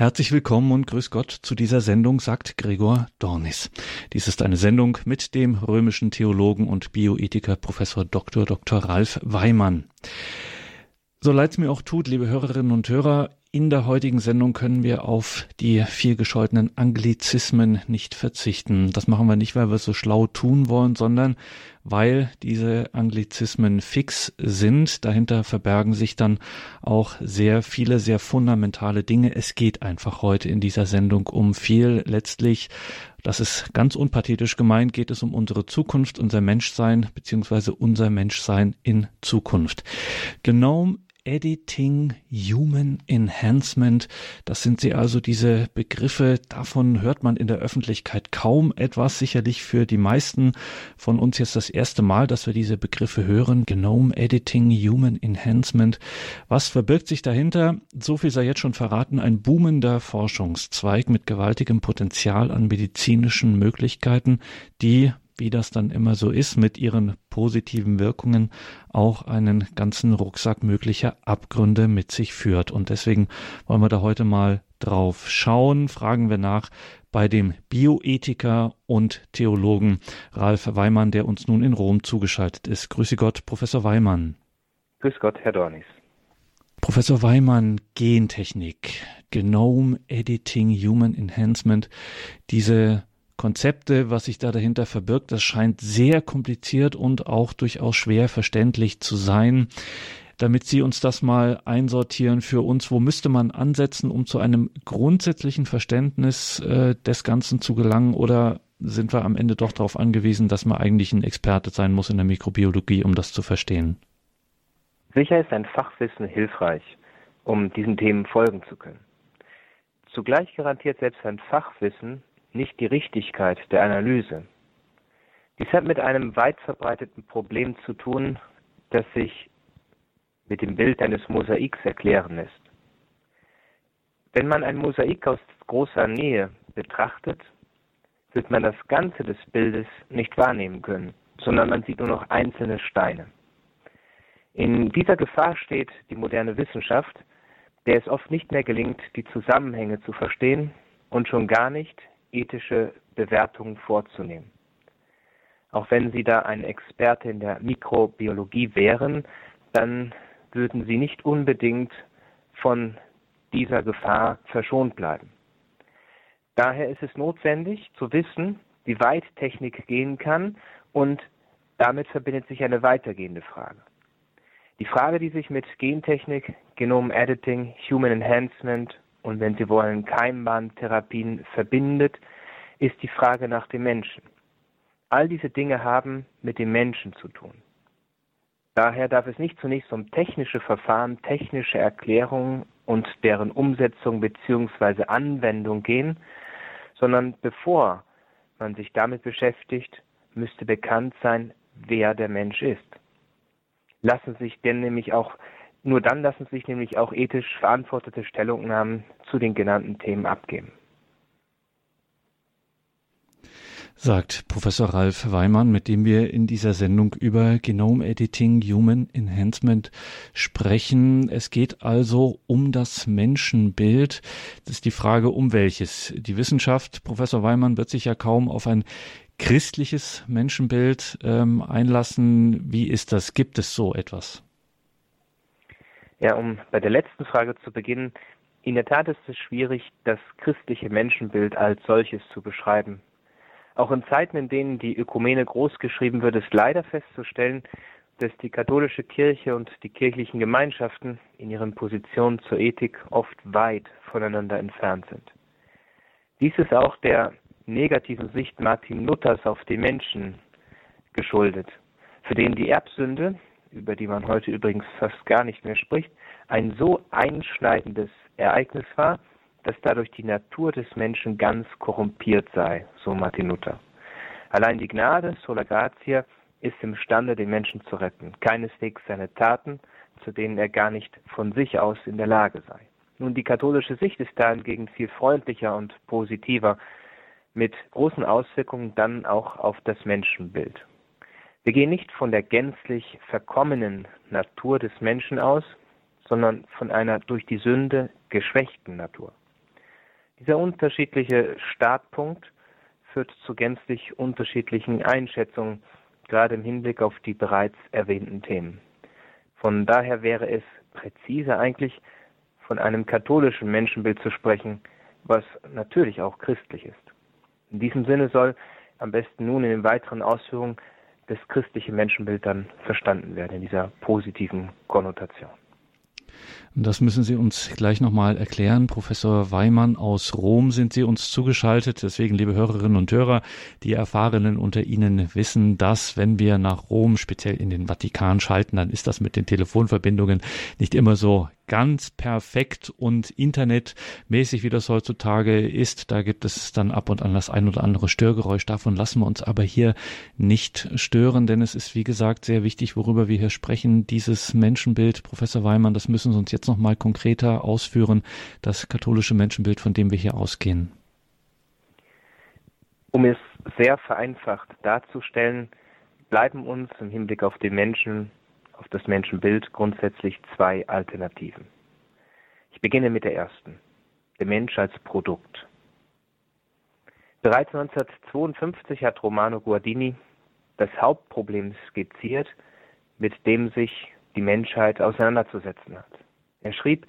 Herzlich willkommen und grüß Gott zu dieser Sendung, sagt Gregor Dornis. Dies ist eine Sendung mit dem römischen Theologen und Bioethiker Professor Dr. Dr. Ralf Weimann. So leid es mir auch tut, liebe Hörerinnen und Hörer, in der heutigen Sendung können wir auf die viel gescholtenen Anglizismen nicht verzichten. Das machen wir nicht, weil wir es so schlau tun wollen, sondern weil diese Anglizismen fix sind. Dahinter verbergen sich dann auch sehr viele, sehr fundamentale Dinge. Es geht einfach heute in dieser Sendung um viel. Letztlich, das ist ganz unpathetisch gemeint, geht es um unsere Zukunft, unser Menschsein, beziehungsweise unser Menschsein in Zukunft. Genome Editing, Human Enhancement. Das sind sie also diese Begriffe. Davon hört man in der Öffentlichkeit kaum etwas. Sicherlich für die meisten von uns jetzt das erste Mal, dass wir diese Begriffe hören. Genome Editing, Human Enhancement. Was verbirgt sich dahinter? So viel sei jetzt schon verraten. Ein boomender Forschungszweig mit gewaltigem Potenzial an medizinischen Möglichkeiten, die wie das dann immer so ist, mit ihren positiven Wirkungen auch einen ganzen Rucksack möglicher Abgründe mit sich führt. Und deswegen wollen wir da heute mal drauf schauen. Fragen wir nach bei dem Bioethiker und Theologen Ralf Weimann, der uns nun in Rom zugeschaltet ist. Grüße Gott, Professor Weimann. Grüß Gott, Herr Dornis. Professor Weimann, Gentechnik, Genome Editing, Human Enhancement, diese Konzepte, was sich da dahinter verbirgt, das scheint sehr kompliziert und auch durchaus schwer verständlich zu sein. Damit Sie uns das mal einsortieren für uns, wo müsste man ansetzen, um zu einem grundsätzlichen Verständnis äh, des Ganzen zu gelangen? Oder sind wir am Ende doch darauf angewiesen, dass man eigentlich ein Experte sein muss in der Mikrobiologie, um das zu verstehen? Sicher ist ein Fachwissen hilfreich, um diesen Themen folgen zu können. Zugleich garantiert selbst ein Fachwissen nicht die Richtigkeit der Analyse. Dies hat mit einem weit verbreiteten Problem zu tun, das sich mit dem Bild eines Mosaiks erklären lässt. Wenn man ein Mosaik aus großer Nähe betrachtet, wird man das Ganze des Bildes nicht wahrnehmen können, sondern man sieht nur noch einzelne Steine. In dieser Gefahr steht die moderne Wissenschaft, der es oft nicht mehr gelingt, die Zusammenhänge zu verstehen und schon gar nicht ethische Bewertungen vorzunehmen. Auch wenn Sie da ein Experte in der Mikrobiologie wären, dann würden Sie nicht unbedingt von dieser Gefahr verschont bleiben. Daher ist es notwendig zu wissen, wie weit Technik gehen kann und damit verbindet sich eine weitergehende Frage. Die Frage, die sich mit Gentechnik, Genom Editing, Human Enhancement und wenn Sie wollen Keimbahntherapien verbindet, ist die Frage nach dem Menschen. All diese Dinge haben mit dem Menschen zu tun. Daher darf es nicht zunächst um technische Verfahren, technische Erklärungen und deren Umsetzung bzw. Anwendung gehen, sondern bevor man sich damit beschäftigt, müsste bekannt sein, wer der Mensch ist. Lassen sich denn nämlich auch nur dann lassen sich nämlich auch ethisch verantwortete Stellungnahmen zu den genannten Themen abgeben. sagt Professor Ralf Weimann, mit dem wir in dieser Sendung über Genome Editing, Human Enhancement sprechen. Es geht also um das Menschenbild. Das ist die Frage, um welches. Die Wissenschaft, Professor Weimann, wird sich ja kaum auf ein christliches Menschenbild ähm, einlassen. Wie ist das? Gibt es so etwas? Ja, um bei der letzten Frage zu beginnen. In der Tat ist es schwierig, das christliche Menschenbild als solches zu beschreiben. Auch in Zeiten, in denen die Ökumene großgeschrieben wird, ist leider festzustellen, dass die katholische Kirche und die kirchlichen Gemeinschaften in ihren Positionen zur Ethik oft weit voneinander entfernt sind. Dies ist auch der negativen Sicht Martin Luthers auf die Menschen geschuldet, für den die Erbsünde über die man heute übrigens fast gar nicht mehr spricht, ein so einschneidendes Ereignis war, dass dadurch die Natur des Menschen ganz korrumpiert sei, so Martin Luther. Allein die Gnade, sola gratia, ist imstande, den Menschen zu retten, keineswegs seine Taten, zu denen er gar nicht von sich aus in der Lage sei. Nun, die katholische Sicht ist dahingegen viel freundlicher und positiver, mit großen Auswirkungen dann auch auf das Menschenbild. Wir gehen nicht von der gänzlich verkommenen Natur des Menschen aus, sondern von einer durch die Sünde geschwächten Natur. Dieser unterschiedliche Startpunkt führt zu gänzlich unterschiedlichen Einschätzungen, gerade im Hinblick auf die bereits erwähnten Themen. Von daher wäre es präziser eigentlich, von einem katholischen Menschenbild zu sprechen, was natürlich auch christlich ist. In diesem Sinne soll am besten nun in den weiteren Ausführungen das christliche Menschenbild dann verstanden werden, in dieser positiven Konnotation. Das müssen Sie uns gleich nochmal erklären. Professor Weimann aus Rom sind Sie uns zugeschaltet. Deswegen, liebe Hörerinnen und Hörer, die Erfahrenen unter Ihnen wissen, dass wenn wir nach Rom, speziell in den Vatikan schalten, dann ist das mit den Telefonverbindungen nicht immer so ganz perfekt und internetmäßig, wie das heutzutage ist. Da gibt es dann ab und an das ein oder andere Störgeräusch. Davon lassen wir uns aber hier nicht stören, denn es ist, wie gesagt, sehr wichtig, worüber wir hier sprechen. Dieses Menschenbild, Professor Weimann, das müssen Sie uns jetzt noch mal konkreter ausführen, das katholische Menschenbild, von dem wir hier ausgehen. Um es sehr vereinfacht darzustellen, bleiben uns im Hinblick auf den Menschen auf das Menschenbild grundsätzlich zwei Alternativen. Ich beginne mit der ersten. Der Mensch als Produkt. Bereits 1952 hat Romano Guardini das Hauptproblem skizziert, mit dem sich die Menschheit auseinanderzusetzen hat. Er schrieb,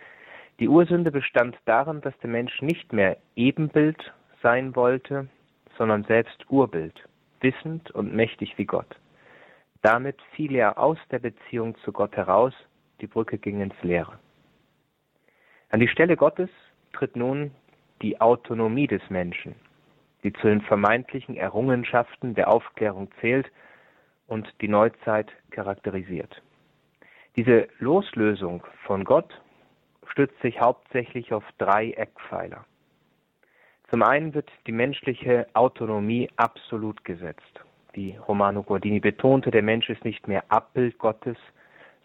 die Ursünde bestand darin, dass der Mensch nicht mehr Ebenbild sein wollte, sondern selbst Urbild, wissend und mächtig wie Gott. Damit fiel er aus der Beziehung zu Gott heraus, die Brücke ging ins Leere. An die Stelle Gottes tritt nun die Autonomie des Menschen, die zu den vermeintlichen Errungenschaften der Aufklärung zählt und die Neuzeit charakterisiert. Diese Loslösung von Gott stützt sich hauptsächlich auf drei Eckpfeiler. Zum einen wird die menschliche Autonomie absolut gesetzt wie Romano Guardini betonte, der Mensch ist nicht mehr Abbild Gottes,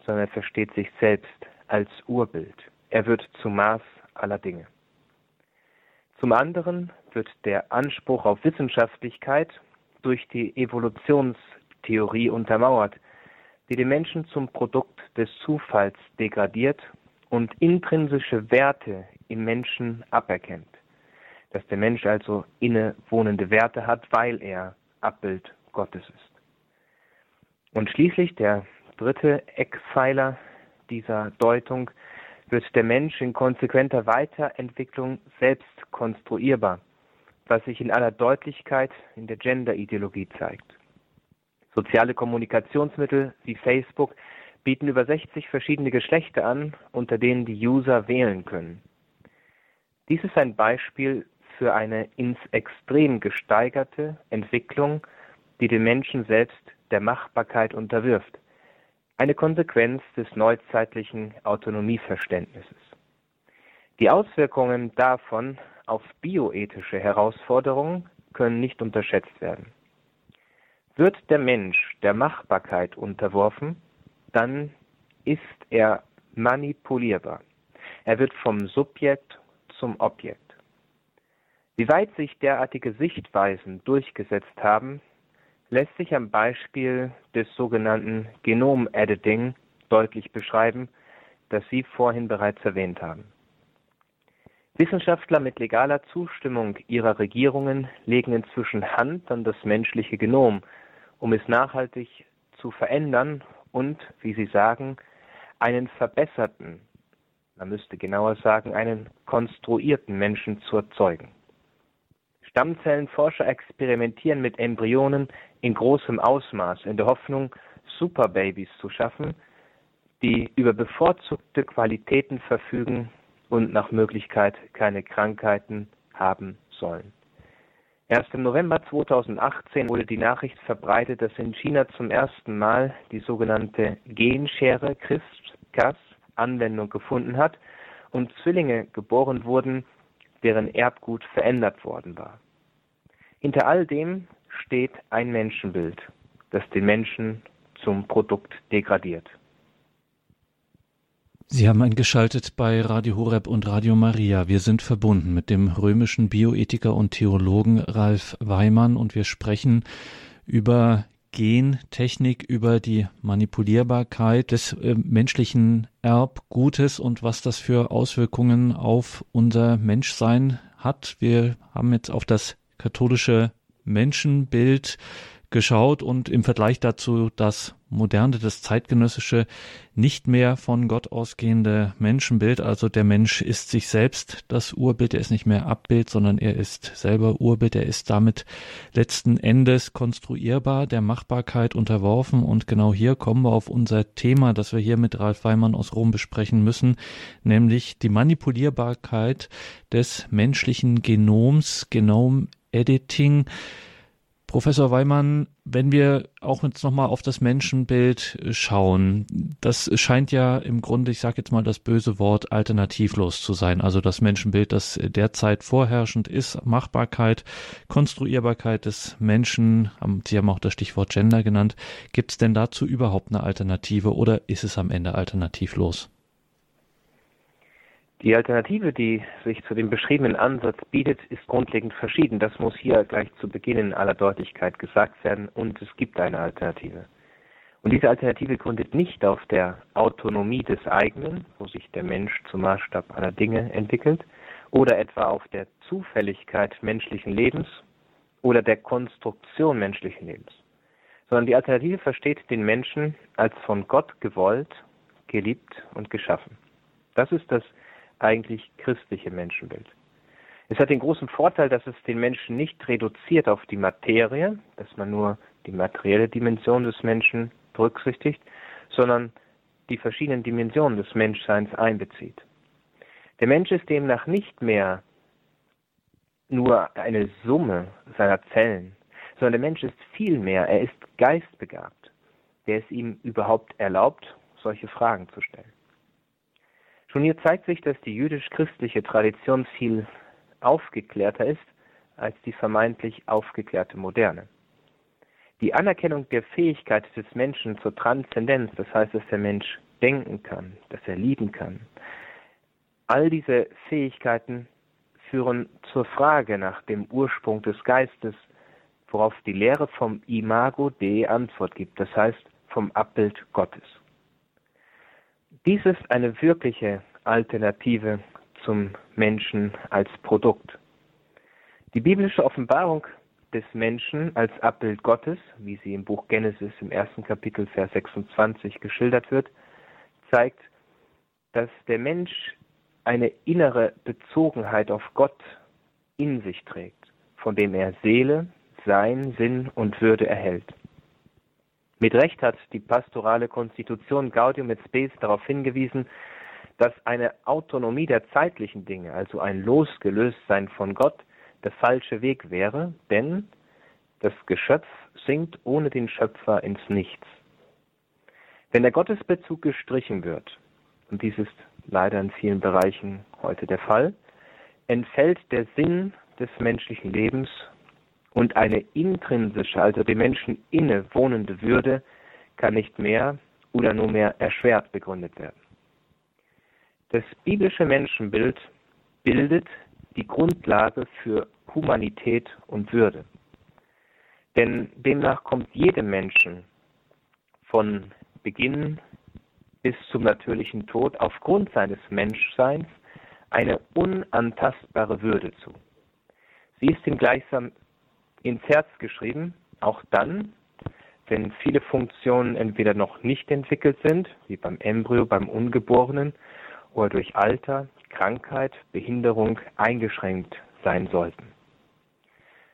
sondern er versteht sich selbst als Urbild. Er wird zum Maß aller Dinge. Zum anderen wird der Anspruch auf Wissenschaftlichkeit durch die Evolutionstheorie untermauert, die den Menschen zum Produkt des Zufalls degradiert und intrinsische Werte im Menschen aberkennt. Dass der Mensch also innewohnende Werte hat, weil er Abbild Gottes ist. Und schließlich der dritte Eckpfeiler dieser Deutung wird der Mensch in konsequenter Weiterentwicklung selbst konstruierbar, was sich in aller Deutlichkeit in der Gender-Ideologie zeigt. Soziale Kommunikationsmittel wie Facebook bieten über 60 verschiedene Geschlechter an, unter denen die User wählen können. Dies ist ein Beispiel für eine ins Extrem gesteigerte Entwicklung die den Menschen selbst der Machbarkeit unterwirft, eine Konsequenz des neuzeitlichen Autonomieverständnisses. Die Auswirkungen davon auf bioethische Herausforderungen können nicht unterschätzt werden. Wird der Mensch der Machbarkeit unterworfen, dann ist er manipulierbar. Er wird vom Subjekt zum Objekt. Wie weit sich derartige Sichtweisen durchgesetzt haben, lässt sich am Beispiel des sogenannten Genom-Editing deutlich beschreiben, das Sie vorhin bereits erwähnt haben. Wissenschaftler mit legaler Zustimmung ihrer Regierungen legen inzwischen Hand an das menschliche Genom, um es nachhaltig zu verändern und, wie sie sagen, einen verbesserten, man müsste genauer sagen, einen konstruierten Menschen zu erzeugen. Stammzellenforscher experimentieren mit Embryonen in großem Ausmaß in der Hoffnung, Superbabys zu schaffen, die über bevorzugte Qualitäten verfügen und nach Möglichkeit keine Krankheiten haben sollen. Erst im November 2018 wurde die Nachricht verbreitet, dass in China zum ersten Mal die sogenannte Genschere CRISPR-Cas Anwendung gefunden hat und Zwillinge geboren wurden, deren Erbgut verändert worden war. Hinter all dem steht ein Menschenbild, das den Menschen zum Produkt degradiert. Sie haben eingeschaltet bei Radio Horeb und Radio Maria. Wir sind verbunden mit dem römischen Bioethiker und Theologen Ralf Weimann und wir sprechen über Gentechnik, über die Manipulierbarkeit des äh, menschlichen Erbgutes und was das für Auswirkungen auf unser Menschsein hat. Wir haben jetzt auf das katholische Menschenbild geschaut und im Vergleich dazu das moderne, das zeitgenössische, nicht mehr von Gott ausgehende Menschenbild. Also der Mensch ist sich selbst das Urbild, er ist nicht mehr Abbild, sondern er ist selber Urbild, er ist damit letzten Endes konstruierbar, der Machbarkeit unterworfen. Und genau hier kommen wir auf unser Thema, das wir hier mit Ralf Weimann aus Rom besprechen müssen, nämlich die Manipulierbarkeit des menschlichen Genoms, Genome Editing. Professor Weimann, wenn wir auch jetzt nochmal auf das Menschenbild schauen, das scheint ja im Grunde, ich sage jetzt mal das böse Wort, alternativlos zu sein. Also das Menschenbild, das derzeit vorherrschend ist, Machbarkeit, Konstruierbarkeit des Menschen, Sie haben auch das Stichwort Gender genannt. Gibt es denn dazu überhaupt eine Alternative oder ist es am Ende alternativlos? Die Alternative, die sich zu dem beschriebenen Ansatz bietet, ist grundlegend verschieden. Das muss hier gleich zu Beginn in aller Deutlichkeit gesagt werden und es gibt eine Alternative. Und diese Alternative gründet nicht auf der Autonomie des eigenen, wo sich der Mensch zum Maßstab aller Dinge entwickelt, oder etwa auf der Zufälligkeit menschlichen Lebens oder der Konstruktion menschlichen Lebens, sondern die Alternative versteht den Menschen als von Gott gewollt, geliebt und geschaffen. Das ist das eigentlich christliche Menschenbild. Es hat den großen Vorteil, dass es den Menschen nicht reduziert auf die Materie, dass man nur die materielle Dimension des Menschen berücksichtigt, sondern die verschiedenen Dimensionen des Menschseins einbezieht. Der Mensch ist demnach nicht mehr nur eine Summe seiner Zellen, sondern der Mensch ist viel mehr, er ist geistbegabt, der es ihm überhaupt erlaubt, solche Fragen zu stellen. Schon hier zeigt sich, dass die jüdisch-christliche Tradition viel aufgeklärter ist als die vermeintlich aufgeklärte Moderne. Die Anerkennung der Fähigkeit des Menschen zur Transzendenz, das heißt, dass der Mensch denken kann, dass er lieben kann, all diese Fähigkeiten führen zur Frage nach dem Ursprung des Geistes, worauf die Lehre vom Imago Dei Antwort gibt, das heißt vom Abbild Gottes. Dies ist eine wirkliche Alternative zum Menschen als Produkt. Die biblische Offenbarung des Menschen als Abbild Gottes, wie sie im Buch Genesis im ersten Kapitel Vers 26 geschildert wird, zeigt, dass der Mensch eine innere Bezogenheit auf Gott in sich trägt, von dem er Seele, Sein, Sinn und Würde erhält. Mit Recht hat die pastorale Konstitution Gaudium et Spes darauf hingewiesen, dass eine Autonomie der zeitlichen Dinge, also ein Losgelöstsein von Gott, der falsche Weg wäre, denn das Geschöpf sinkt ohne den Schöpfer ins Nichts. Wenn der Gottesbezug gestrichen wird, und dies ist leider in vielen Bereichen heute der Fall, entfällt der Sinn des menschlichen Lebens und eine intrinsische, also dem Menschen inne wohnende Würde kann nicht mehr oder nur mehr erschwert begründet werden. Das biblische Menschenbild bildet die Grundlage für Humanität und Würde. Denn demnach kommt jedem Menschen von Beginn bis zum natürlichen Tod aufgrund seines Menschseins eine unantastbare Würde zu. Sie ist ihm gleichsam ins Herz geschrieben, auch dann, wenn viele Funktionen entweder noch nicht entwickelt sind, wie beim Embryo, beim Ungeborenen, oder durch Alter, Krankheit, Behinderung eingeschränkt sein sollten.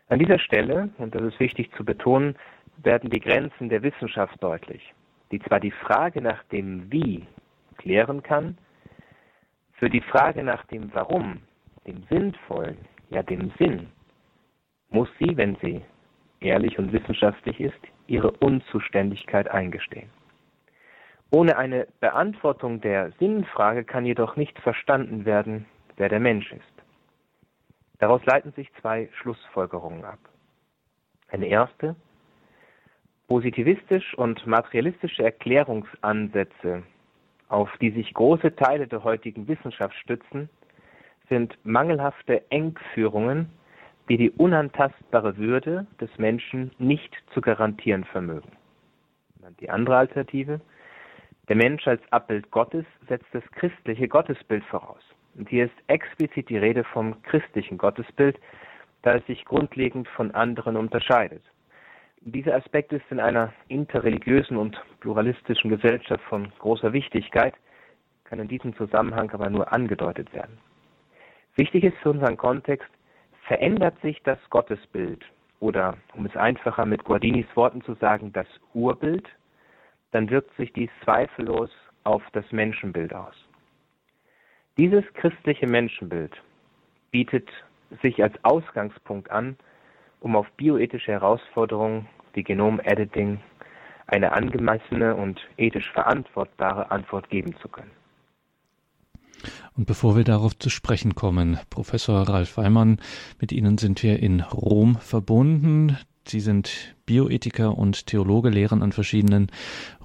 An dieser Stelle, und das ist wichtig zu betonen, werden die Grenzen der Wissenschaft deutlich, die zwar die Frage nach dem Wie klären kann, für die Frage nach dem Warum, dem Sinnvollen, ja dem Sinn, muss sie, wenn sie ehrlich und wissenschaftlich ist, ihre Unzuständigkeit eingestehen. Ohne eine Beantwortung der Sinnfrage kann jedoch nicht verstanden werden, wer der Mensch ist. Daraus leiten sich zwei Schlussfolgerungen ab. Eine erste, positivistisch und materialistische Erklärungsansätze, auf die sich große Teile der heutigen Wissenschaft stützen, sind mangelhafte Engführungen die die unantastbare Würde des Menschen nicht zu garantieren vermögen. Die andere Alternative, der Mensch als Abbild Gottes setzt das christliche Gottesbild voraus. Und hier ist explizit die Rede vom christlichen Gottesbild, da es sich grundlegend von anderen unterscheidet. Dieser Aspekt ist in einer interreligiösen und pluralistischen Gesellschaft von großer Wichtigkeit, kann in diesem Zusammenhang aber nur angedeutet werden. Wichtig ist für unseren Kontext, verändert sich das Gottesbild oder, um es einfacher mit Guardinis Worten zu sagen, das Urbild, dann wirkt sich dies zweifellos auf das Menschenbild aus. Dieses christliche Menschenbild bietet sich als Ausgangspunkt an, um auf bioethische Herausforderungen wie Genom-Editing eine angemessene und ethisch verantwortbare Antwort geben zu können. Und bevor wir darauf zu sprechen kommen, Professor Ralf Weimann, mit Ihnen sind wir in Rom verbunden. Sie sind Bioethiker und Theologe, lehren an verschiedenen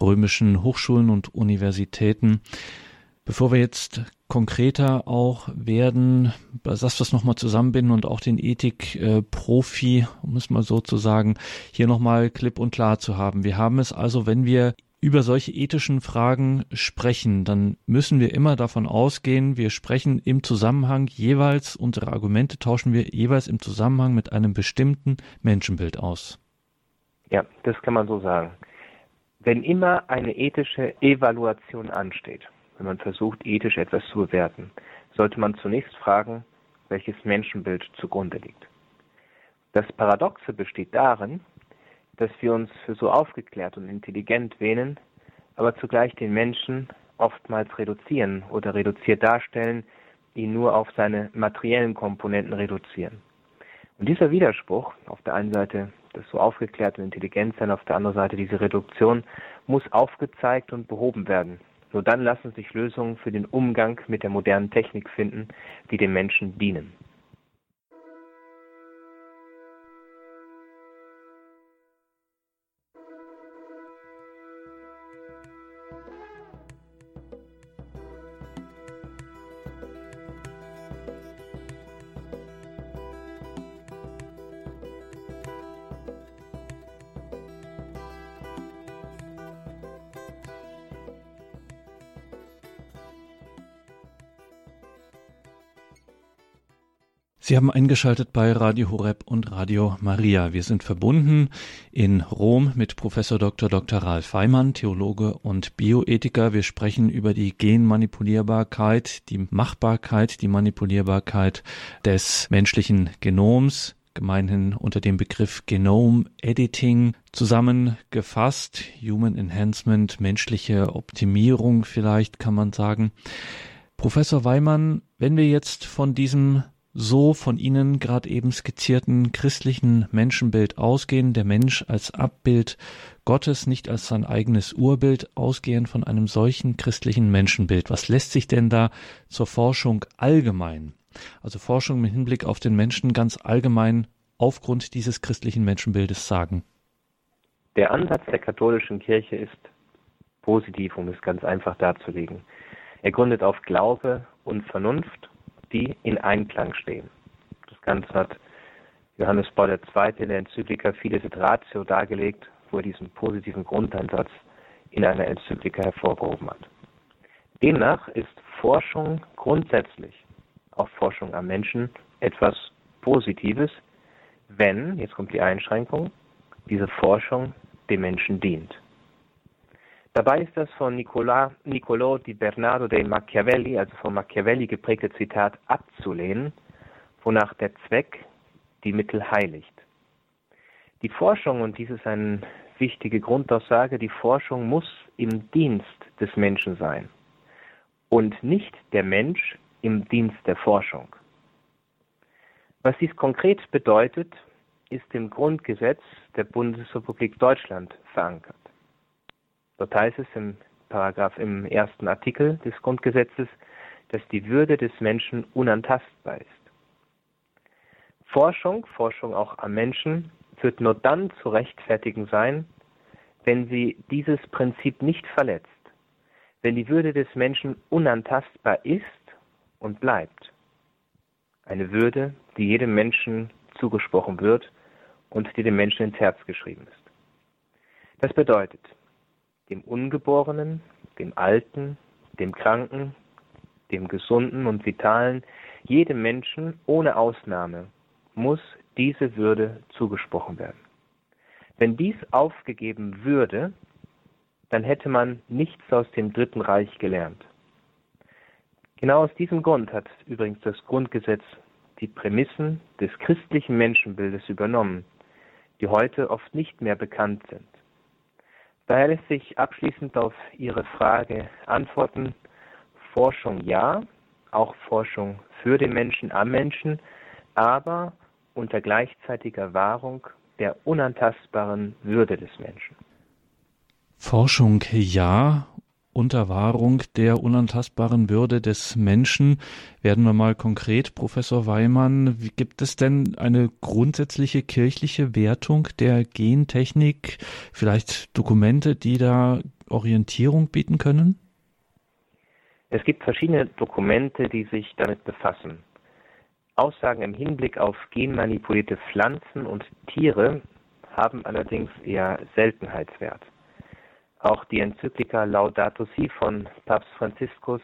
römischen Hochschulen und Universitäten. Bevor wir jetzt konkreter auch werden, das was nochmal zusammenbinden und auch den Ethik-Profi, um es mal so zu sagen, hier nochmal klipp und klar zu haben. Wir haben es also, wenn wir über solche ethischen Fragen sprechen, dann müssen wir immer davon ausgehen, wir sprechen im Zusammenhang jeweils, unsere Argumente tauschen wir jeweils im Zusammenhang mit einem bestimmten Menschenbild aus. Ja, das kann man so sagen. Wenn immer eine ethische Evaluation ansteht, wenn man versucht, ethisch etwas zu bewerten, sollte man zunächst fragen, welches Menschenbild zugrunde liegt. Das Paradoxe besteht darin, dass wir uns für so aufgeklärt und intelligent wähnen, aber zugleich den Menschen oftmals reduzieren oder reduziert darstellen, ihn nur auf seine materiellen Komponenten reduzieren. Und dieser Widerspruch, auf der einen Seite das so aufgeklärt und intelligent sein, auf der anderen Seite diese Reduktion, muss aufgezeigt und behoben werden. Nur dann lassen sich Lösungen für den Umgang mit der modernen Technik finden, die dem Menschen dienen. Sie haben eingeschaltet bei Radio Horeb und Radio Maria. Wir sind verbunden in Rom mit Professor Dr. Dr. Ralf Weimann, Theologe und Bioethiker. Wir sprechen über die Genmanipulierbarkeit, die Machbarkeit, die Manipulierbarkeit des menschlichen Genoms gemeinhin unter dem Begriff Genome Editing zusammengefasst. Human Enhancement, menschliche Optimierung vielleicht kann man sagen. Professor Weimann, wenn wir jetzt von diesem so von Ihnen gerade eben skizzierten christlichen Menschenbild ausgehen, der Mensch als Abbild Gottes, nicht als sein eigenes Urbild, ausgehend von einem solchen christlichen Menschenbild. Was lässt sich denn da zur Forschung allgemein, also Forschung mit Hinblick auf den Menschen ganz allgemein aufgrund dieses christlichen Menschenbildes sagen? Der Ansatz der katholischen Kirche ist positiv, um es ganz einfach darzulegen. Er gründet auf Glaube und Vernunft die in Einklang stehen. Das Ganze hat Johannes Paul II. in der Enzyklika Fides et Ratio dargelegt, wo er diesen positiven Grundansatz in einer Enzyklika hervorgehoben hat. Demnach ist Forschung grundsätzlich, auch Forschung am Menschen, etwas Positives, wenn, jetzt kommt die Einschränkung, diese Forschung dem Menschen dient. Dabei ist das von Nicola, Niccolò di Bernardo dei Machiavelli, also von Machiavelli geprägte Zitat abzulehnen, wonach der Zweck die Mittel heiligt. Die Forschung, und dies ist eine wichtige Grundaussage, die Forschung muss im Dienst des Menschen sein und nicht der Mensch im Dienst der Forschung. Was dies konkret bedeutet, ist im Grundgesetz der Bundesrepublik Deutschland verankert. Dort heißt es im Paragraph im ersten Artikel des Grundgesetzes, dass die Würde des Menschen unantastbar ist. Forschung, Forschung auch am Menschen, wird nur dann zu rechtfertigen sein, wenn sie dieses Prinzip nicht verletzt, wenn die Würde des Menschen unantastbar ist und bleibt. Eine Würde, die jedem Menschen zugesprochen wird und die dem Menschen ins Herz geschrieben ist. Das bedeutet, dem Ungeborenen, dem Alten, dem Kranken, dem Gesunden und Vitalen, jedem Menschen ohne Ausnahme muss diese Würde zugesprochen werden. Wenn dies aufgegeben würde, dann hätte man nichts aus dem Dritten Reich gelernt. Genau aus diesem Grund hat übrigens das Grundgesetz die Prämissen des christlichen Menschenbildes übernommen, die heute oft nicht mehr bekannt sind. Daher lässt sich abschließend auf Ihre Frage antworten, Forschung ja, auch Forschung für den Menschen am Menschen, aber unter gleichzeitiger Wahrung der unantastbaren Würde des Menschen. Forschung ja, unter Wahrung der unantastbaren Würde des Menschen. Werden wir mal konkret, Professor Weimann, gibt es denn eine grundsätzliche kirchliche Wertung der Gentechnik? Vielleicht Dokumente, die da Orientierung bieten können? Es gibt verschiedene Dokumente, die sich damit befassen. Aussagen im Hinblick auf genmanipulierte Pflanzen und Tiere haben allerdings eher Seltenheitswert. Auch die Enzyklika Laudato Si von Papst Franziskus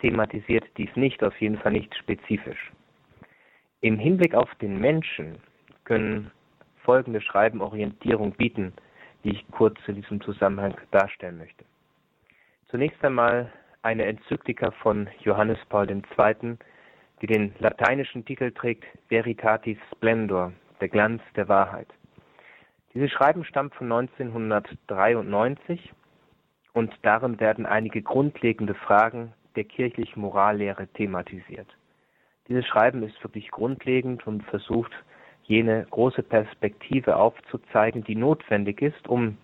thematisiert dies nicht, auf jeden Fall nicht spezifisch. Im Hinblick auf den Menschen können folgende Schreiben Orientierung bieten, die ich kurz in diesem Zusammenhang darstellen möchte. Zunächst einmal eine Enzyklika von Johannes Paul II., die den lateinischen Titel trägt Veritatis Splendor, der Glanz der Wahrheit. Dieses Schreiben stammt von 1993 und darin werden einige grundlegende Fragen der kirchlichen Morallehre thematisiert. Dieses Schreiben ist wirklich grundlegend und versucht, jene große Perspektive aufzuzeigen, die notwendig ist, um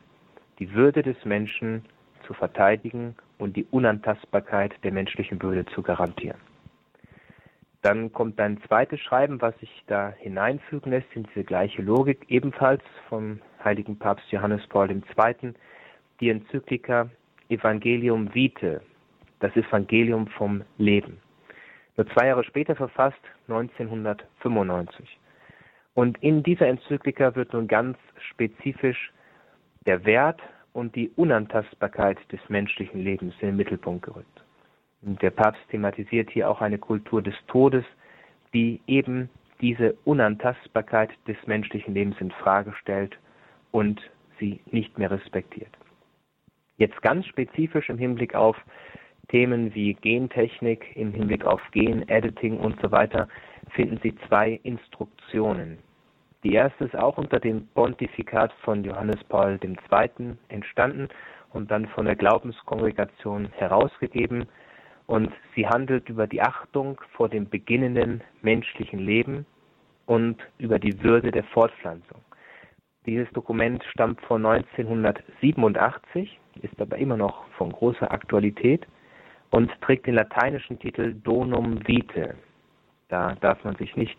die Würde des Menschen zu verteidigen und die Unantastbarkeit der menschlichen Würde zu garantieren. Dann kommt ein zweites Schreiben, was sich da hineinfügen lässt in diese gleiche Logik, ebenfalls vom heiligen Papst Johannes Paul II., die Enzyklika Evangelium Vitae, das Evangelium vom Leben. Nur zwei Jahre später verfasst, 1995. Und in dieser Enzyklika wird nun ganz spezifisch der Wert und die Unantastbarkeit des menschlichen Lebens in den Mittelpunkt gerückt. Der Papst thematisiert hier auch eine Kultur des Todes, die eben diese Unantastbarkeit des menschlichen Lebens in Frage stellt und sie nicht mehr respektiert. Jetzt ganz spezifisch im Hinblick auf Themen wie Gentechnik, im Hinblick auf Genediting und so weiter, finden Sie zwei Instruktionen. Die erste ist auch unter dem Pontifikat von Johannes Paul II. entstanden und dann von der Glaubenskongregation herausgegeben und sie handelt über die Achtung vor dem beginnenden menschlichen Leben und über die Würde der Fortpflanzung. Dieses Dokument stammt von 1987, ist aber immer noch von großer Aktualität und trägt den lateinischen Titel Donum Vitae. Da darf man sich nicht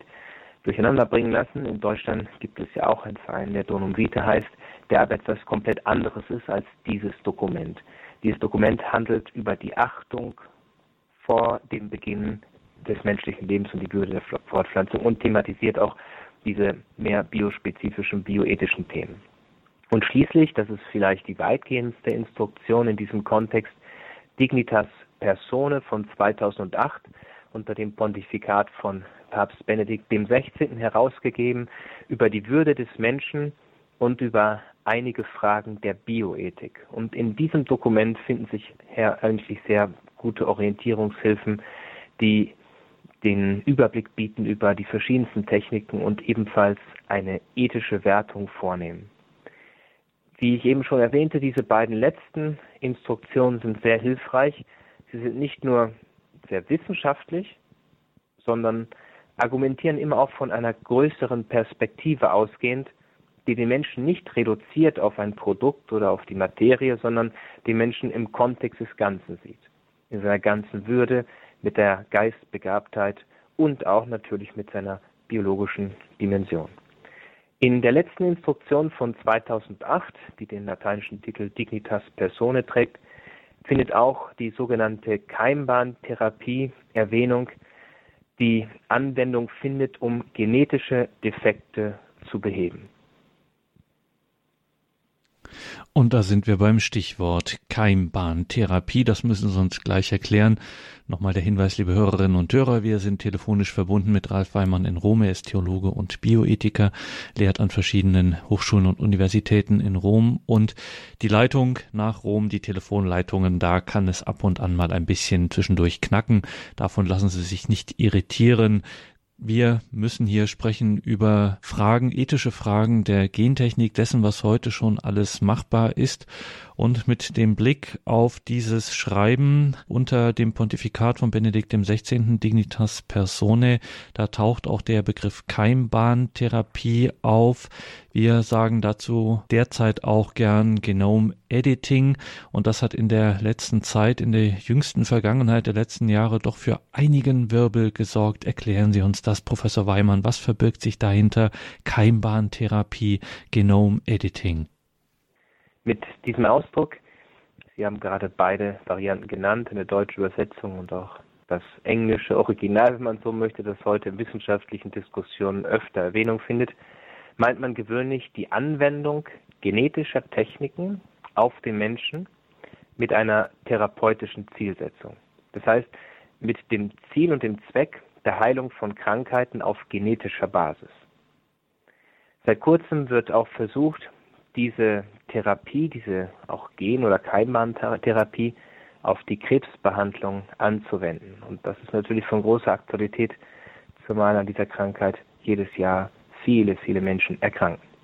durcheinander bringen lassen. In Deutschland gibt es ja auch einen Verein, der Donum Vitae heißt, der aber etwas komplett anderes ist als dieses Dokument. Dieses Dokument handelt über die Achtung vor dem Beginn des menschlichen Lebens und die Würde der Fortpflanzung und thematisiert auch diese mehr biospezifischen, bioethischen Themen. Und schließlich, das ist vielleicht die weitgehendste Instruktion in diesem Kontext, Dignitas Persone von 2008 unter dem Pontifikat von Papst Benedikt XVI. herausgegeben über die Würde des Menschen und über einige Fragen der Bioethik. Und in diesem Dokument finden sich eigentlich sehr gute Orientierungshilfen, die den Überblick bieten über die verschiedensten Techniken und ebenfalls eine ethische Wertung vornehmen. Wie ich eben schon erwähnte, diese beiden letzten Instruktionen sind sehr hilfreich. Sie sind nicht nur sehr wissenschaftlich, sondern argumentieren immer auch von einer größeren Perspektive ausgehend, die den Menschen nicht reduziert auf ein Produkt oder auf die Materie, sondern den Menschen im Kontext des Ganzen sieht. In seiner ganzen Würde, mit der Geistbegabtheit und auch natürlich mit seiner biologischen Dimension. In der letzten Instruktion von 2008, die den lateinischen Titel Dignitas Persone trägt, findet auch die sogenannte Keimbahntherapie Erwähnung, die Anwendung findet, um genetische Defekte zu beheben. Und da sind wir beim Stichwort Keimbahntherapie. Das müssen Sie uns gleich erklären. Nochmal der Hinweis, liebe Hörerinnen und Hörer, wir sind telefonisch verbunden mit Ralf Weimann in Rom. Er ist Theologe und Bioethiker, lehrt an verschiedenen Hochschulen und Universitäten in Rom. Und die Leitung nach Rom, die Telefonleitungen, da kann es ab und an mal ein bisschen zwischendurch knacken. Davon lassen Sie sich nicht irritieren. Wir müssen hier sprechen über Fragen, ethische Fragen der Gentechnik, dessen, was heute schon alles machbar ist. Und mit dem Blick auf dieses Schreiben unter dem Pontifikat von Benedikt XVI. Dignitas Personae, da taucht auch der Begriff Keimbahntherapie auf. Wir sagen dazu derzeit auch gern Genome Editing und das hat in der letzten Zeit, in der jüngsten Vergangenheit der letzten Jahre doch für einigen Wirbel gesorgt. Erklären Sie uns das, Professor Weimann. Was verbirgt sich dahinter? Keimbahntherapie, Genome Editing mit diesem Ausdruck. Sie haben gerade beide Varianten genannt, eine deutsche Übersetzung und auch das englische Original, wenn man so möchte, das heute in wissenschaftlichen Diskussionen öfter Erwähnung findet, meint man gewöhnlich die Anwendung genetischer Techniken auf den Menschen mit einer therapeutischen Zielsetzung. Das heißt, mit dem Ziel und dem Zweck der Heilung von Krankheiten auf genetischer Basis. Seit kurzem wird auch versucht, diese Therapie, diese auch Gen- oder Keimbahntherapie auf die Krebsbehandlung anzuwenden. Und das ist natürlich von großer Aktualität, zumal an dieser Krankheit jedes Jahr viele, viele Menschen erkranken.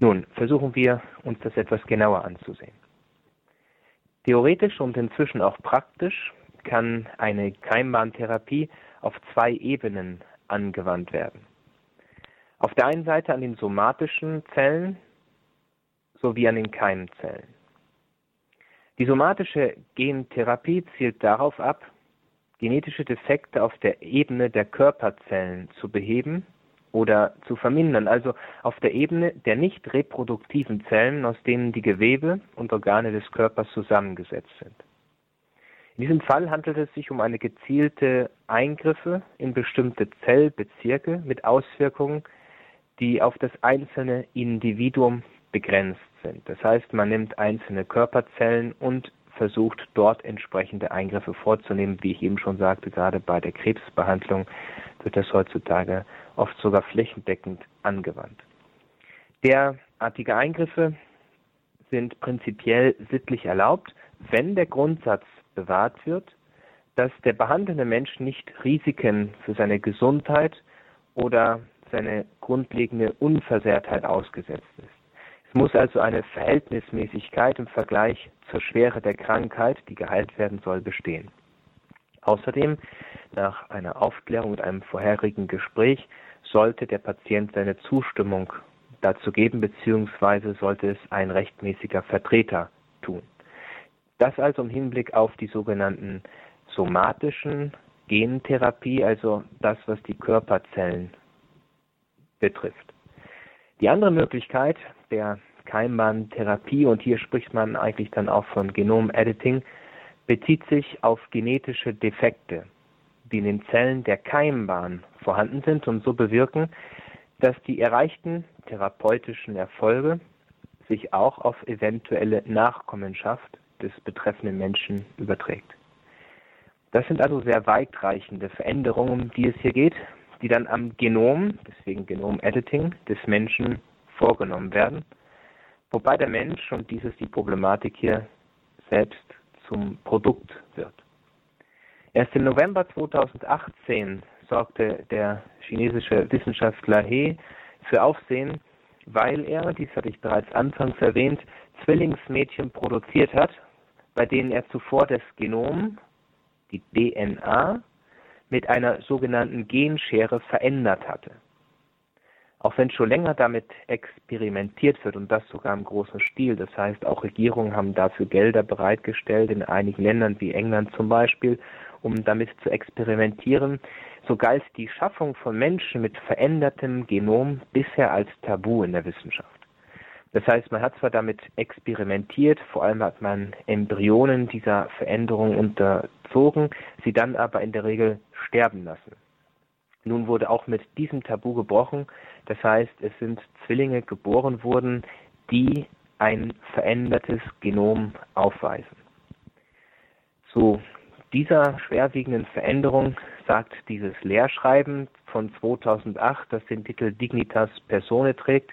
Nun, versuchen wir uns das etwas genauer anzusehen. Theoretisch und inzwischen auch praktisch kann eine Keimbahntherapie auf zwei Ebenen angewandt werden. Auf der einen Seite an den somatischen Zellen, sowie an den Keimzellen. Die somatische Gentherapie zielt darauf ab, genetische Defekte auf der Ebene der Körperzellen zu beheben oder zu vermindern, also auf der Ebene der nicht reproduktiven Zellen, aus denen die Gewebe und Organe des Körpers zusammengesetzt sind. In diesem Fall handelt es sich um eine gezielte Eingriffe in bestimmte Zellbezirke mit Auswirkungen, die auf das einzelne Individuum begrenzt sind. Das heißt, man nimmt einzelne Körperzellen und versucht dort entsprechende Eingriffe vorzunehmen. Wie ich eben schon sagte, gerade bei der Krebsbehandlung wird das heutzutage oft sogar flächendeckend angewandt. Derartige Eingriffe sind prinzipiell sittlich erlaubt, wenn der Grundsatz bewahrt wird, dass der behandelnde Mensch nicht Risiken für seine Gesundheit oder seine grundlegende Unversehrtheit ausgesetzt ist. Es muss also eine Verhältnismäßigkeit im Vergleich zur Schwere der Krankheit, die geheilt werden soll, bestehen. Außerdem, nach einer Aufklärung und einem vorherigen Gespräch, sollte der Patient seine Zustimmung dazu geben, beziehungsweise sollte es ein rechtmäßiger Vertreter tun. Das also im Hinblick auf die sogenannten somatischen Gentherapie, also das, was die Körperzellen betrifft. Die andere Möglichkeit der Keimbahntherapie, und hier spricht man eigentlich dann auch von Genom-Editing, bezieht sich auf genetische Defekte, die in den Zellen der Keimbahn vorhanden sind und so bewirken, dass die erreichten therapeutischen Erfolge sich auch auf eventuelle Nachkommenschaft des betreffenden Menschen überträgt. Das sind also sehr weitreichende Veränderungen, um die es hier geht die dann am Genom, deswegen Genom-Editing, des Menschen vorgenommen werden, wobei der Mensch, und dies ist die Problematik hier, selbst zum Produkt wird. Erst im November 2018 sorgte der chinesische Wissenschaftler He für Aufsehen, weil er, dies hatte ich bereits anfangs erwähnt, Zwillingsmädchen produziert hat, bei denen er zuvor das Genom, die DNA, mit einer sogenannten Genschere verändert hatte. Auch wenn schon länger damit experimentiert wird und das sogar im großen Stil, das heißt auch Regierungen haben dafür Gelder bereitgestellt, in einigen Ländern wie England zum Beispiel, um damit zu experimentieren, so galt die Schaffung von Menschen mit verändertem Genom bisher als Tabu in der Wissenschaft. Das heißt, man hat zwar damit experimentiert, vor allem hat man Embryonen dieser Veränderung unterzogen, sie dann aber in der Regel sterben lassen. Nun wurde auch mit diesem Tabu gebrochen. Das heißt, es sind Zwillinge geboren worden, die ein verändertes Genom aufweisen. Zu dieser schwerwiegenden Veränderung sagt dieses Lehrschreiben von 2008, das den Titel Dignitas Persone trägt,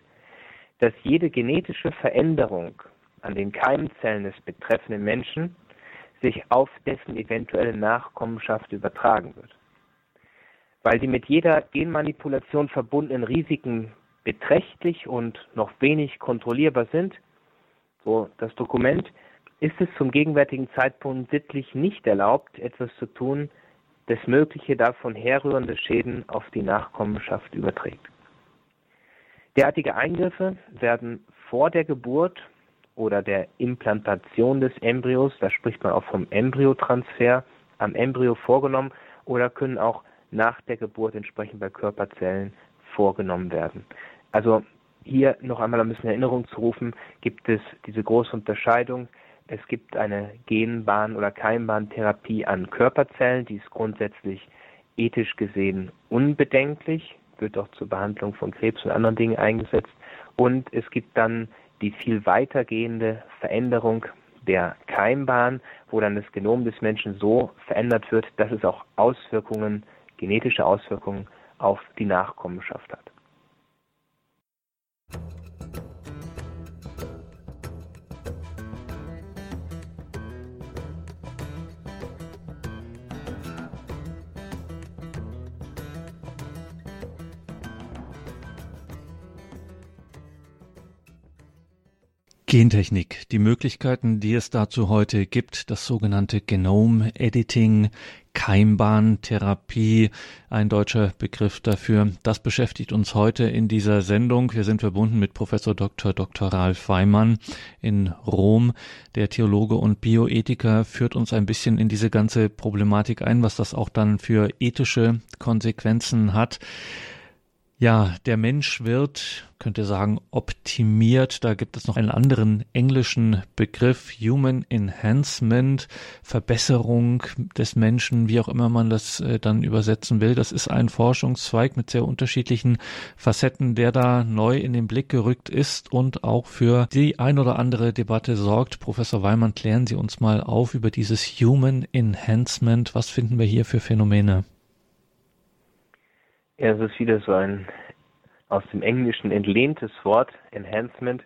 dass jede genetische Veränderung an den Keimzellen des betreffenden Menschen sich auf dessen eventuelle Nachkommenschaft übertragen wird. Weil die mit jeder Genmanipulation verbundenen Risiken beträchtlich und noch wenig kontrollierbar sind, so das Dokument, ist es zum gegenwärtigen Zeitpunkt sittlich nicht erlaubt, etwas zu tun, das mögliche davon herrührende Schäden auf die Nachkommenschaft überträgt. Derartige Eingriffe werden vor der Geburt oder der Implantation des Embryos, da spricht man auch vom Embryotransfer, am Embryo vorgenommen oder können auch nach der Geburt entsprechend bei Körperzellen vorgenommen werden. Also hier noch einmal ein bisschen Erinnerung zu rufen, gibt es diese große Unterscheidung. Es gibt eine Genbahn- oder Keimbahntherapie an Körperzellen, die ist grundsätzlich ethisch gesehen unbedenklich, wird auch zur Behandlung von Krebs und anderen Dingen eingesetzt. Und es gibt dann die viel weitergehende Veränderung der Keimbahn, wo dann das Genom des Menschen so verändert wird, dass es auch Auswirkungen, genetische Auswirkungen auf die Nachkommenschaft hat. Gentechnik, die Möglichkeiten, die es dazu heute gibt, das sogenannte Genome Editing, Keimbahntherapie, ein deutscher Begriff dafür. Das beschäftigt uns heute in dieser Sendung. Wir sind verbunden mit Professor Dr. Dr. Ralf Weimann in Rom. Der Theologe und Bioethiker führt uns ein bisschen in diese ganze Problematik ein, was das auch dann für ethische Konsequenzen hat. Ja, der Mensch wird, könnte sagen, optimiert. Da gibt es noch einen anderen englischen Begriff, Human Enhancement, Verbesserung des Menschen, wie auch immer man das äh, dann übersetzen will. Das ist ein Forschungszweig mit sehr unterschiedlichen Facetten, der da neu in den Blick gerückt ist und auch für die ein oder andere Debatte sorgt. Professor Weimann, klären Sie uns mal auf über dieses Human Enhancement. Was finden wir hier für Phänomene? Ja, es ist wieder so ein aus dem Englischen entlehntes Wort, Enhancement,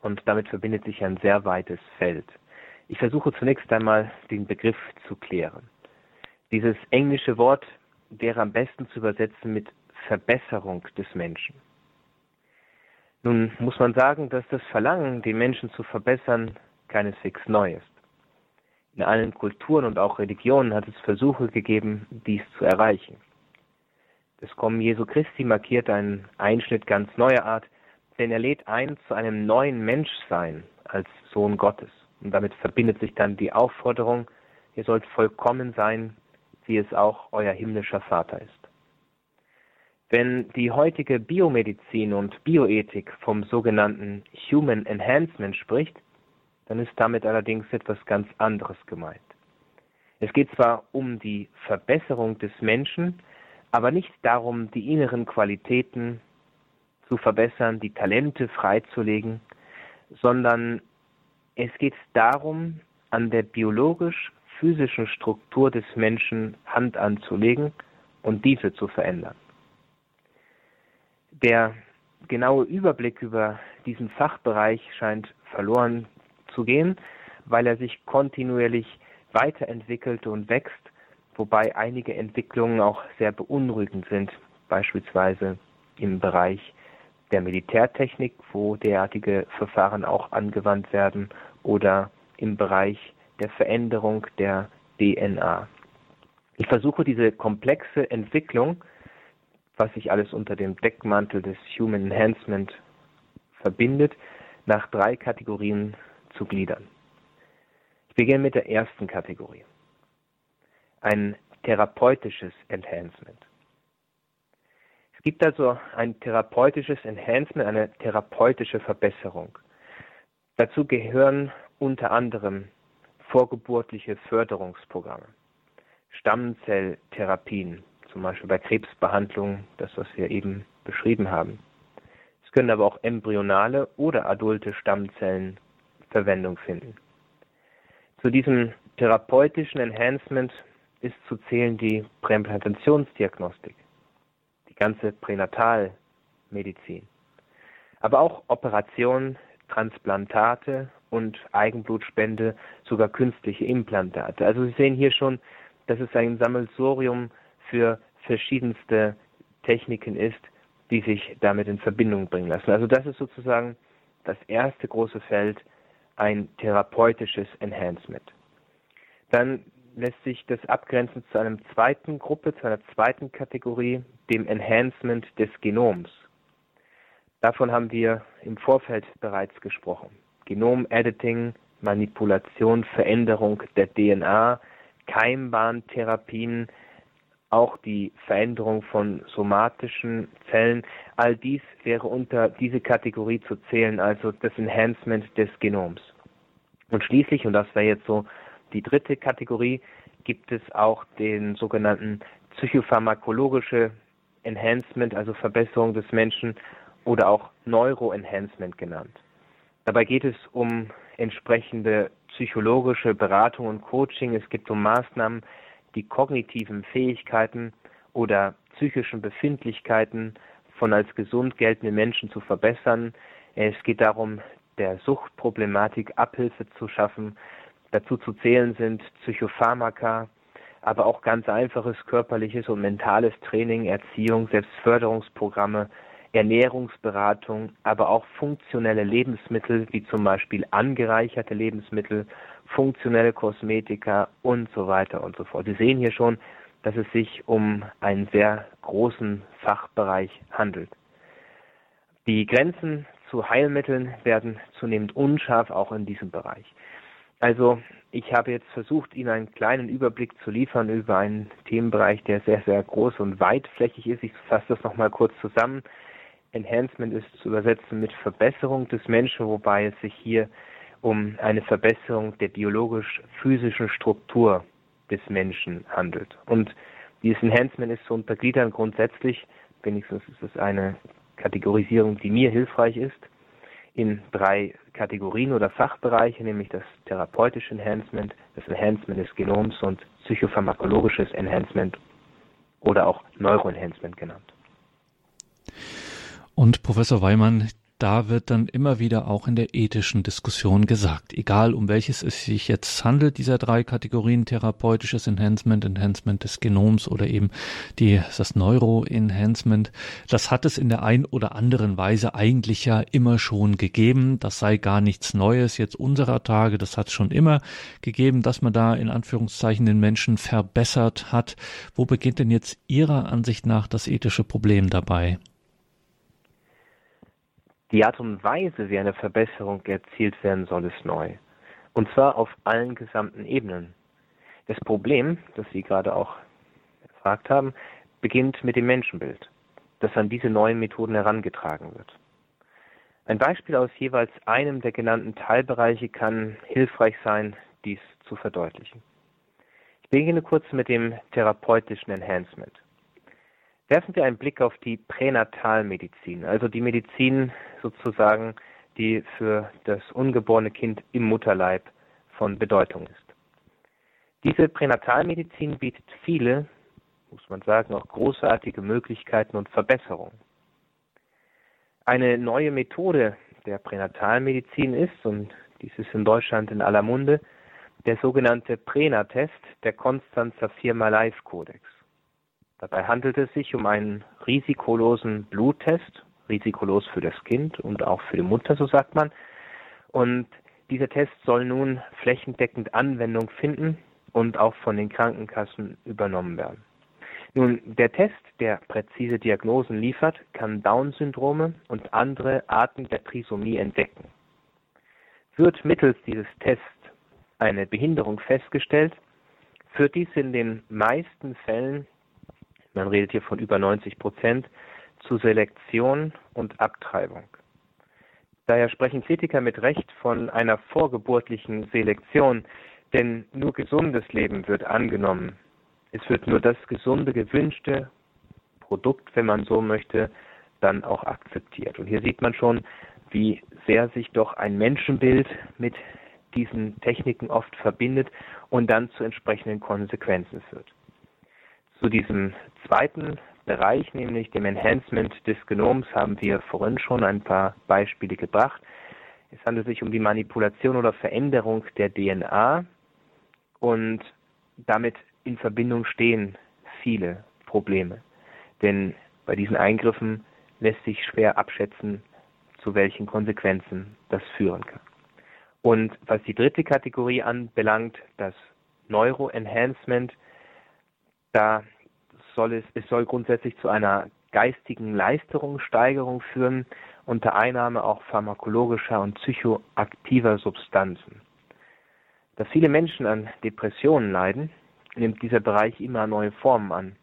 und damit verbindet sich ein sehr weites Feld. Ich versuche zunächst einmal den Begriff zu klären. Dieses englische Wort wäre am besten zu übersetzen mit Verbesserung des Menschen. Nun muss man sagen, dass das Verlangen, den Menschen zu verbessern, keineswegs neu ist. In allen Kulturen und auch Religionen hat es Versuche gegeben, dies zu erreichen. Das Kommen Jesu Christi markiert einen Einschnitt ganz neuer Art, denn er lädt ein zu einem neuen Menschsein als Sohn Gottes. Und damit verbindet sich dann die Aufforderung, ihr sollt vollkommen sein, wie es auch euer himmlischer Vater ist. Wenn die heutige Biomedizin und Bioethik vom sogenannten Human Enhancement spricht, dann ist damit allerdings etwas ganz anderes gemeint. Es geht zwar um die Verbesserung des Menschen, aber nicht darum, die inneren Qualitäten zu verbessern, die Talente freizulegen, sondern es geht darum, an der biologisch-physischen Struktur des Menschen Hand anzulegen und diese zu verändern. Der genaue Überblick über diesen Fachbereich scheint verloren zu gehen, weil er sich kontinuierlich weiterentwickelt und wächst wobei einige Entwicklungen auch sehr beunruhigend sind, beispielsweise im Bereich der Militärtechnik, wo derartige Verfahren auch angewandt werden, oder im Bereich der Veränderung der DNA. Ich versuche diese komplexe Entwicklung, was sich alles unter dem Deckmantel des Human Enhancement verbindet, nach drei Kategorien zu gliedern. Ich beginne mit der ersten Kategorie ein therapeutisches Enhancement. Es gibt also ein therapeutisches Enhancement, eine therapeutische Verbesserung. Dazu gehören unter anderem vorgeburtliche Förderungsprogramme, Stammzelltherapien, zum Beispiel bei Krebsbehandlungen, das, was wir eben beschrieben haben. Es können aber auch embryonale oder adulte Stammzellen Verwendung finden. Zu diesem therapeutischen Enhancement ist zu zählen die Präimplantationsdiagnostik, die ganze Pränatalmedizin, aber auch Operationen, Transplantate und Eigenblutspende, sogar künstliche Implantate. Also Sie sehen hier schon, dass es ein Sammelsurium für verschiedenste Techniken ist, die sich damit in Verbindung bringen lassen. Also das ist sozusagen das erste große Feld, ein therapeutisches Enhancement. Dann lässt sich das abgrenzen zu einer zweiten Gruppe, zu einer zweiten Kategorie, dem Enhancement des Genoms. Davon haben wir im Vorfeld bereits gesprochen. Genom-Editing, Manipulation, Veränderung der DNA, Keimbahntherapien, auch die Veränderung von somatischen Zellen, all dies wäre unter diese Kategorie zu zählen, also das Enhancement des Genoms. Und schließlich, und das wäre jetzt so die dritte Kategorie, gibt es auch den sogenannten psychopharmakologische Enhancement, also Verbesserung des Menschen oder auch Neuroenhancement genannt. Dabei geht es um entsprechende psychologische Beratung und Coaching. Es geht um Maßnahmen, die kognitiven Fähigkeiten oder psychischen Befindlichkeiten von als gesund geltenden Menschen zu verbessern. Es geht darum, der Suchtproblematik Abhilfe zu schaffen. Dazu zu zählen sind Psychopharmaka, aber auch ganz einfaches körperliches und mentales Training, Erziehung, Selbstförderungsprogramme, Ernährungsberatung, aber auch funktionelle Lebensmittel wie zum Beispiel angereicherte Lebensmittel, funktionelle Kosmetika und so weiter und so fort. Sie sehen hier schon, dass es sich um einen sehr großen Fachbereich handelt. Die Grenzen zu Heilmitteln werden zunehmend unscharf auch in diesem Bereich. Also ich habe jetzt versucht, Ihnen einen kleinen Überblick zu liefern über einen Themenbereich, der sehr, sehr groß und weitflächig ist. Ich fasse das nochmal kurz zusammen. Enhancement ist zu übersetzen mit Verbesserung des Menschen, wobei es sich hier um eine Verbesserung der biologisch-physischen Struktur des Menschen handelt. Und dieses Enhancement ist zu untergliedern grundsätzlich, wenigstens ist es eine Kategorisierung, die mir hilfreich ist, in drei Kategorien oder Fachbereiche, nämlich das therapeutische Enhancement, das Enhancement des Genoms und psychopharmakologisches Enhancement oder auch Neuroenhancement genannt. Und Professor Weimann, da wird dann immer wieder auch in der ethischen Diskussion gesagt, egal um welches es sich jetzt handelt, dieser drei Kategorien, therapeutisches Enhancement, Enhancement des Genoms oder eben die, das Neuro-Enhancement, das hat es in der ein oder anderen Weise eigentlich ja immer schon gegeben. Das sei gar nichts Neues jetzt unserer Tage, das hat es schon immer gegeben, dass man da in Anführungszeichen den Menschen verbessert hat. Wo beginnt denn jetzt Ihrer Ansicht nach das ethische Problem dabei? Die Art und Weise, wie eine Verbesserung erzielt werden soll, ist neu. Und zwar auf allen gesamten Ebenen. Das Problem, das Sie gerade auch gefragt haben, beginnt mit dem Menschenbild, das an diese neuen Methoden herangetragen wird. Ein Beispiel aus jeweils einem der genannten Teilbereiche kann hilfreich sein, dies zu verdeutlichen. Ich beginne kurz mit dem therapeutischen Enhancement. Werfen wir einen Blick auf die Pränatalmedizin, also die Medizin sozusagen, die für das ungeborene Kind im Mutterleib von Bedeutung ist. Diese Pränatalmedizin bietet viele, muss man sagen, auch großartige Möglichkeiten und Verbesserungen. Eine neue Methode der Pränatalmedizin ist, und dies ist in Deutschland in aller Munde, der sogenannte Pränatest der Konstanzer Firma Life Codex. Dabei handelt es sich um einen risikolosen Bluttest, risikolos für das Kind und auch für die Mutter, so sagt man. Und dieser Test soll nun flächendeckend Anwendung finden und auch von den Krankenkassen übernommen werden. Nun, der Test, der präzise Diagnosen liefert, kann Down-Syndrome und andere Arten der Trisomie entdecken. Wird mittels dieses Tests eine Behinderung festgestellt, führt dies in den meisten Fällen man redet hier von über 90 Prozent, zu Selektion und Abtreibung. Daher sprechen Kritiker mit Recht von einer vorgeburtlichen Selektion, denn nur gesundes Leben wird angenommen. Es wird nur das gesunde, gewünschte Produkt, wenn man so möchte, dann auch akzeptiert. Und hier sieht man schon, wie sehr sich doch ein Menschenbild mit diesen Techniken oft verbindet und dann zu entsprechenden Konsequenzen führt. Zu diesem zweiten Bereich, nämlich dem Enhancement des Genoms, haben wir vorhin schon ein paar Beispiele gebracht. Es handelt sich um die Manipulation oder Veränderung der DNA und damit in Verbindung stehen viele Probleme. Denn bei diesen Eingriffen lässt sich schwer abschätzen, zu welchen Konsequenzen das führen kann. Und was die dritte Kategorie anbelangt, das Neuroenhancement, da soll es, es soll grundsätzlich zu einer geistigen Leistungssteigerung führen, unter Einnahme auch pharmakologischer und psychoaktiver Substanzen. Da viele Menschen an Depressionen leiden, nimmt dieser Bereich immer neue Formen an,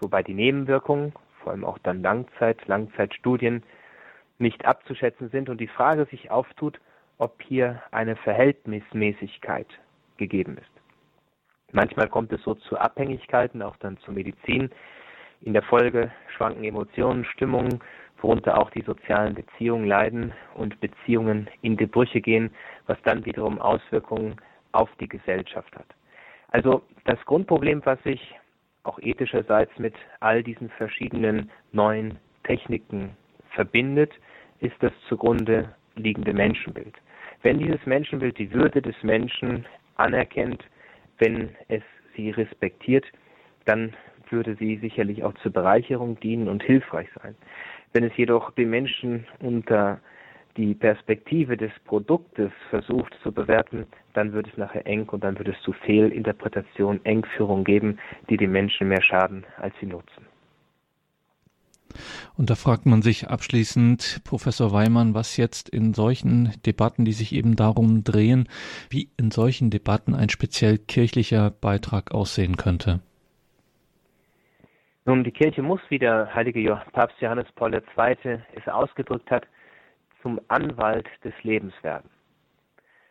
wobei die Nebenwirkungen, vor allem auch dann Langzeit, Langzeitstudien, nicht abzuschätzen sind und die Frage sich auftut, ob hier eine Verhältnismäßigkeit gegeben ist. Manchmal kommt es so zu Abhängigkeiten, auch dann zur Medizin. In der Folge schwanken Emotionen, Stimmungen, worunter auch die sozialen Beziehungen leiden und Beziehungen in die Brüche gehen, was dann wiederum Auswirkungen auf die Gesellschaft hat. Also das Grundproblem, was sich auch ethischerseits mit all diesen verschiedenen neuen Techniken verbindet, ist das zugrunde liegende Menschenbild. Wenn dieses Menschenbild die Würde des Menschen anerkennt, wenn es sie respektiert, dann würde sie sicherlich auch zur Bereicherung dienen und hilfreich sein. Wenn es jedoch den Menschen unter die Perspektive des Produktes versucht zu bewerten, dann wird es nachher eng und dann wird es zu Fehlinterpretation, Engführung geben, die den Menschen mehr schaden, als sie nutzen. Und da fragt man sich abschließend, Professor Weimann, was jetzt in solchen Debatten, die sich eben darum drehen, wie in solchen Debatten ein speziell kirchlicher Beitrag aussehen könnte. Nun, die Kirche muss, wie der heilige Papst Johannes Paul II. es ausgedrückt hat, zum Anwalt des Lebens werden.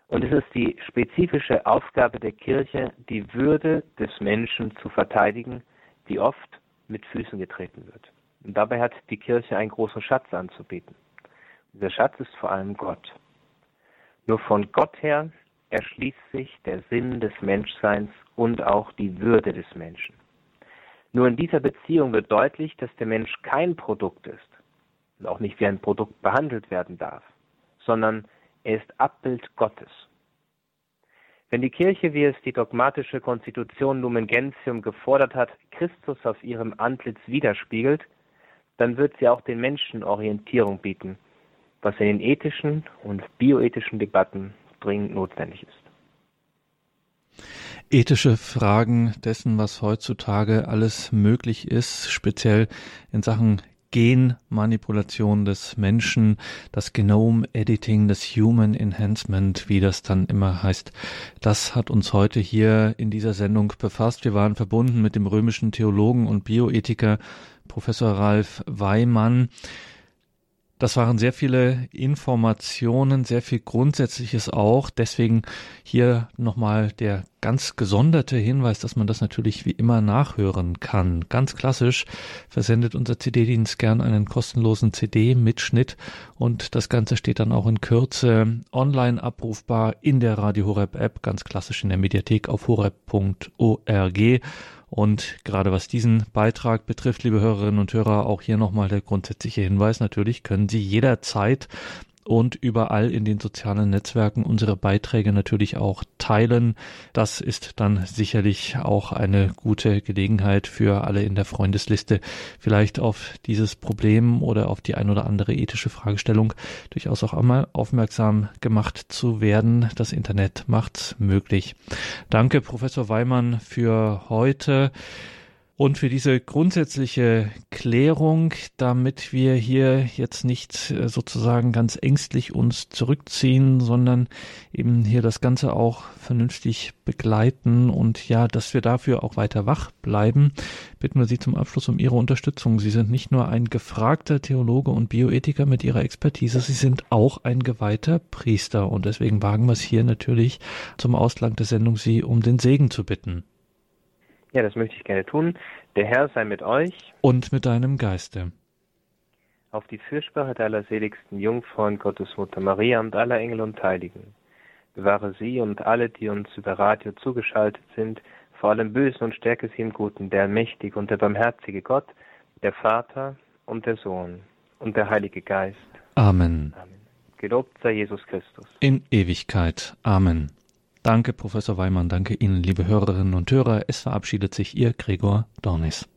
Und es ist die spezifische Aufgabe der Kirche, die Würde des Menschen zu verteidigen, die oft mit Füßen getreten wird. Und dabei hat die Kirche einen großen Schatz anzubieten. Dieser Schatz ist vor allem Gott. Nur von Gott her erschließt sich der Sinn des Menschseins und auch die Würde des Menschen. Nur in dieser Beziehung wird deutlich, dass der Mensch kein Produkt ist und auch nicht wie ein Produkt behandelt werden darf, sondern er ist Abbild Gottes. Wenn die Kirche, wie es die dogmatische Konstitution Lumen Gentium gefordert hat, Christus auf ihrem Antlitz widerspiegelt, dann wird sie auch den Menschen Orientierung bieten, was in den ethischen und bioethischen Debatten dringend notwendig ist. Ethische Fragen dessen, was heutzutage alles möglich ist, speziell in Sachen Genmanipulation des Menschen, das Genome Editing, das Human Enhancement, wie das dann immer heißt. Das hat uns heute hier in dieser Sendung befasst. Wir waren verbunden mit dem römischen Theologen und Bioethiker Professor Ralf Weimann. Das waren sehr viele Informationen, sehr viel Grundsätzliches auch. Deswegen hier nochmal der ganz gesonderte Hinweis, dass man das natürlich wie immer nachhören kann. Ganz klassisch versendet unser CD-Dienst gern einen kostenlosen CD-Mitschnitt und das Ganze steht dann auch in Kürze online abrufbar in der Radio Horeb App, ganz klassisch in der Mediathek auf horeb.org. Und gerade was diesen Beitrag betrifft, liebe Hörerinnen und Hörer, auch hier nochmal der grundsätzliche Hinweis. Natürlich können Sie jederzeit und überall in den sozialen Netzwerken unsere Beiträge natürlich auch teilen. Das ist dann sicherlich auch eine gute Gelegenheit für alle in der Freundesliste, vielleicht auf dieses Problem oder auf die ein oder andere ethische Fragestellung durchaus auch einmal aufmerksam gemacht zu werden. Das Internet macht's möglich. Danke, Professor Weimann, für heute. Und für diese grundsätzliche Klärung, damit wir hier jetzt nicht äh, sozusagen ganz ängstlich uns zurückziehen, sondern eben hier das Ganze auch vernünftig begleiten und ja, dass wir dafür auch weiter wach bleiben, bitten wir Sie zum Abschluss um Ihre Unterstützung. Sie sind nicht nur ein gefragter Theologe und Bioethiker mit Ihrer Expertise, Sie sind auch ein geweihter Priester und deswegen wagen wir es hier natürlich zum Ausklang der Sendung, Sie um den Segen zu bitten. Ja, das möchte ich gerne tun. Der Herr sei mit euch. Und mit deinem Geiste. auf die Fürsprache der allerseligsten Jungfrau und Gottesmutter Maria und aller Engel und Heiligen. Bewahre sie und alle, die uns über Radio zugeschaltet sind, vor allem Bösen und stärke sie im Guten, der mächtige und der barmherzige Gott, der Vater und der Sohn und der Heilige Geist. Amen. Amen. Gelobt sei Jesus Christus. In Ewigkeit. Amen. Danke, Professor Weimann. Danke Ihnen, liebe Hörerinnen und Hörer. Es verabschiedet sich Ihr Gregor Dornis.